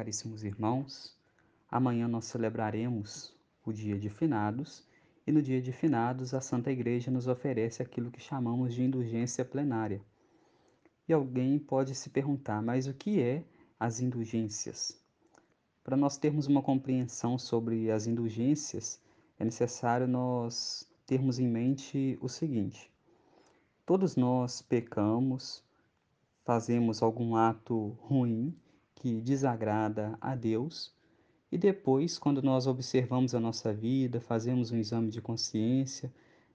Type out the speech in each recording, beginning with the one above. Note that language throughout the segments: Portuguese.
caríssimos irmãos. Amanhã nós celebraremos o dia de finados e no dia de finados a Santa Igreja nos oferece aquilo que chamamos de indulgência plenária. E alguém pode se perguntar, mas o que é as indulgências? Para nós termos uma compreensão sobre as indulgências, é necessário nós termos em mente o seguinte: todos nós pecamos, fazemos algum ato ruim que desagrada a Deus, e depois, quando nós observamos a nossa vida, fazemos um exame de consciência,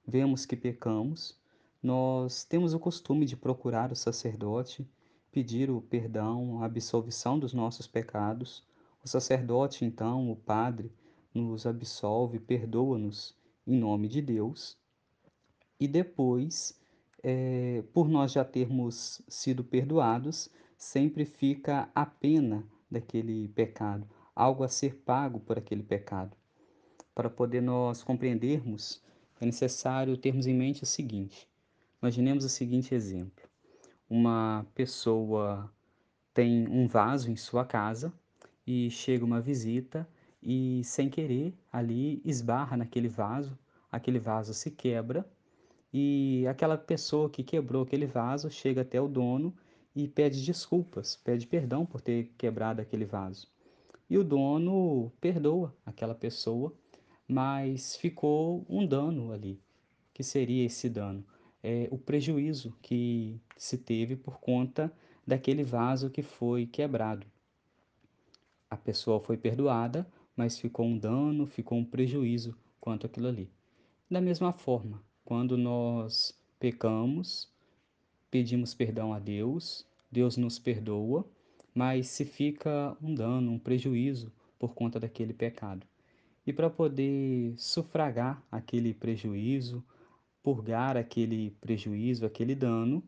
vemos que pecamos, nós temos o costume de procurar o sacerdote, pedir o perdão, a absolvição dos nossos pecados. O sacerdote, então, o padre, nos absolve, perdoa-nos em nome de Deus. E depois, é, por nós já termos sido perdoados, sempre fica a pena daquele pecado, algo a ser pago por aquele pecado. Para poder nós compreendermos, é necessário termos em mente o seguinte: imaginemos o seguinte exemplo. Uma pessoa tem um vaso em sua casa e chega uma visita e, sem querer, ali esbarra naquele vaso, aquele vaso se quebra e aquela pessoa que quebrou aquele vaso chega até o dono e pede desculpas, pede perdão por ter quebrado aquele vaso. E o dono perdoa aquela pessoa, mas ficou um dano ali. Que seria esse dano? É o prejuízo que se teve por conta daquele vaso que foi quebrado. A pessoa foi perdoada, mas ficou um dano, ficou um prejuízo quanto aquilo ali. Da mesma forma, quando nós pecamos, pedimos perdão a Deus, Deus nos perdoa, mas se fica um dano, um prejuízo por conta daquele pecado. E para poder sufragar aquele prejuízo, purgar aquele prejuízo, aquele dano,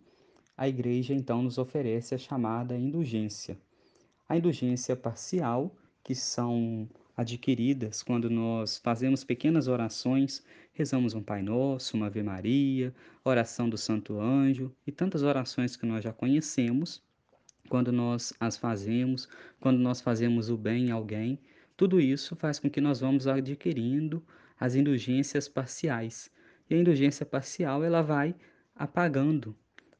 a igreja então nos oferece a chamada indulgência. A indulgência parcial, que são adquiridas quando nós fazemos pequenas orações, rezamos um Pai Nosso, uma Ave Maria, oração do Santo Anjo e tantas orações que nós já conhecemos, quando nós as fazemos, quando nós fazemos o bem a alguém, tudo isso faz com que nós vamos adquirindo as indulgências parciais. E a indulgência parcial, ela vai apagando,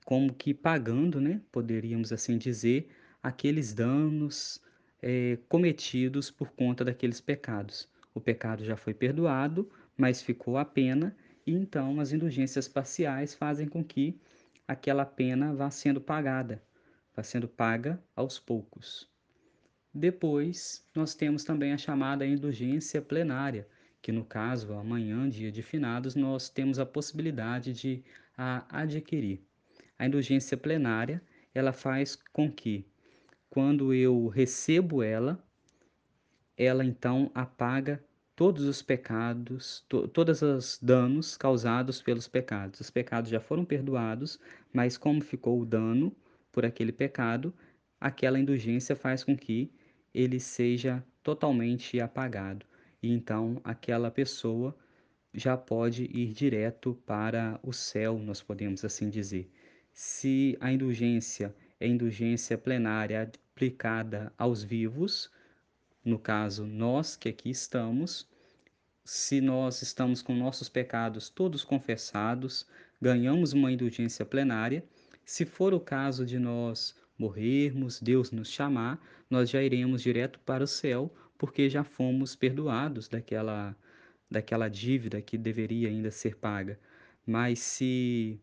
como que pagando, né, poderíamos assim dizer, aqueles danos, é, cometidos por conta daqueles pecados. O pecado já foi perdoado, mas ficou a pena, e então as indulgências parciais fazem com que aquela pena vá sendo pagada, vá sendo paga aos poucos. Depois, nós temos também a chamada indulgência plenária, que no caso, amanhã, dia de finados, nós temos a possibilidade de a adquirir. A indulgência plenária, ela faz com que quando eu recebo ela, ela então apaga todos os pecados, to, todos os danos causados pelos pecados. Os pecados já foram perdoados, mas como ficou o dano por aquele pecado, aquela indulgência faz com que ele seja totalmente apagado. E então aquela pessoa já pode ir direto para o céu, nós podemos assim dizer. Se a indulgência é indulgência plenária aplicada aos vivos, no caso, nós que aqui estamos, se nós estamos com nossos pecados todos confessados, ganhamos uma indulgência plenária. Se for o caso de nós morrermos, Deus nos chamar, nós já iremos direto para o céu, porque já fomos perdoados daquela daquela dívida que deveria ainda ser paga. Mas se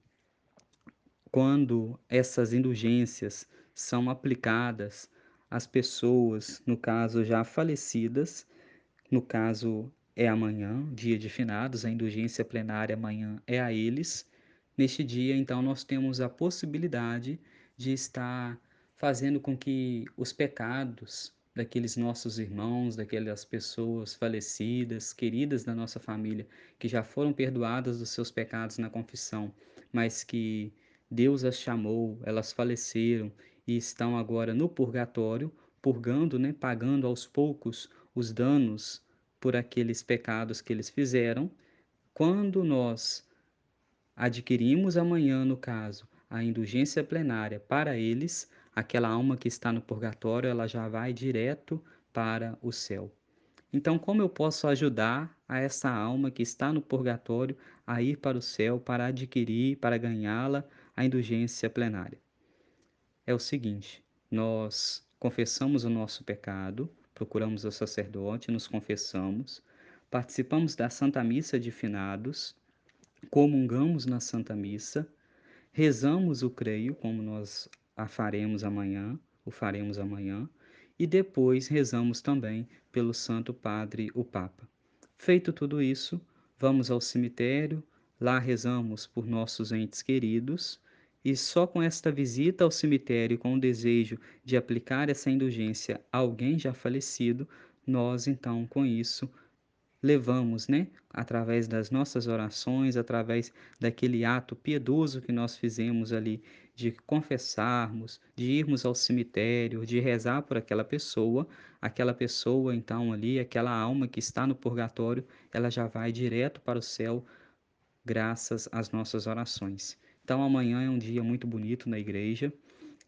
quando essas indulgências são aplicadas às pessoas, no caso já falecidas, no caso é amanhã, dia de finados, a indulgência plenária amanhã é a eles. Neste dia, então, nós temos a possibilidade de estar fazendo com que os pecados daqueles nossos irmãos, daquelas pessoas falecidas, queridas da nossa família, que já foram perdoadas dos seus pecados na confissão, mas que Deus as chamou, elas faleceram e estão agora no purgatório, purgando, né, pagando aos poucos os danos por aqueles pecados que eles fizeram. Quando nós adquirimos amanhã, no caso, a indulgência plenária para eles, aquela alma que está no purgatório, ela já vai direto para o céu. Então, como eu posso ajudar a essa alma que está no purgatório a ir para o céu, para adquirir, para ganhá-la a indulgência plenária? É o seguinte: nós confessamos o nosso pecado, procuramos o sacerdote, nos confessamos, participamos da Santa Missa de Finados, comungamos na Santa Missa, rezamos o creio, como nós a faremos amanhã, o faremos amanhã, e depois rezamos também pelo Santo Padre, o Papa. Feito tudo isso, vamos ao cemitério, lá rezamos por nossos entes queridos, e só com esta visita ao cemitério, com o desejo de aplicar essa indulgência a alguém já falecido, nós então com isso levamos, né, através das nossas orações, através daquele ato piedoso que nós fizemos ali de confessarmos, de irmos ao cemitério, de rezar por aquela pessoa, aquela pessoa então ali, aquela alma que está no purgatório, ela já vai direto para o céu graças às nossas orações. Então amanhã é um dia muito bonito na igreja,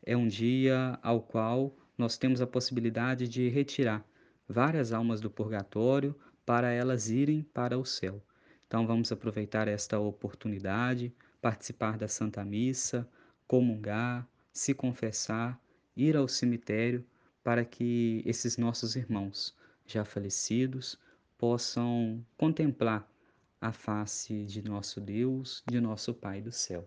é um dia ao qual nós temos a possibilidade de retirar várias almas do purgatório para elas irem para o céu. Então vamos aproveitar esta oportunidade, participar da Santa Missa, comungar, se confessar, ir ao cemitério para que esses nossos irmãos já falecidos possam contemplar a face de nosso Deus, de nosso Pai do céu.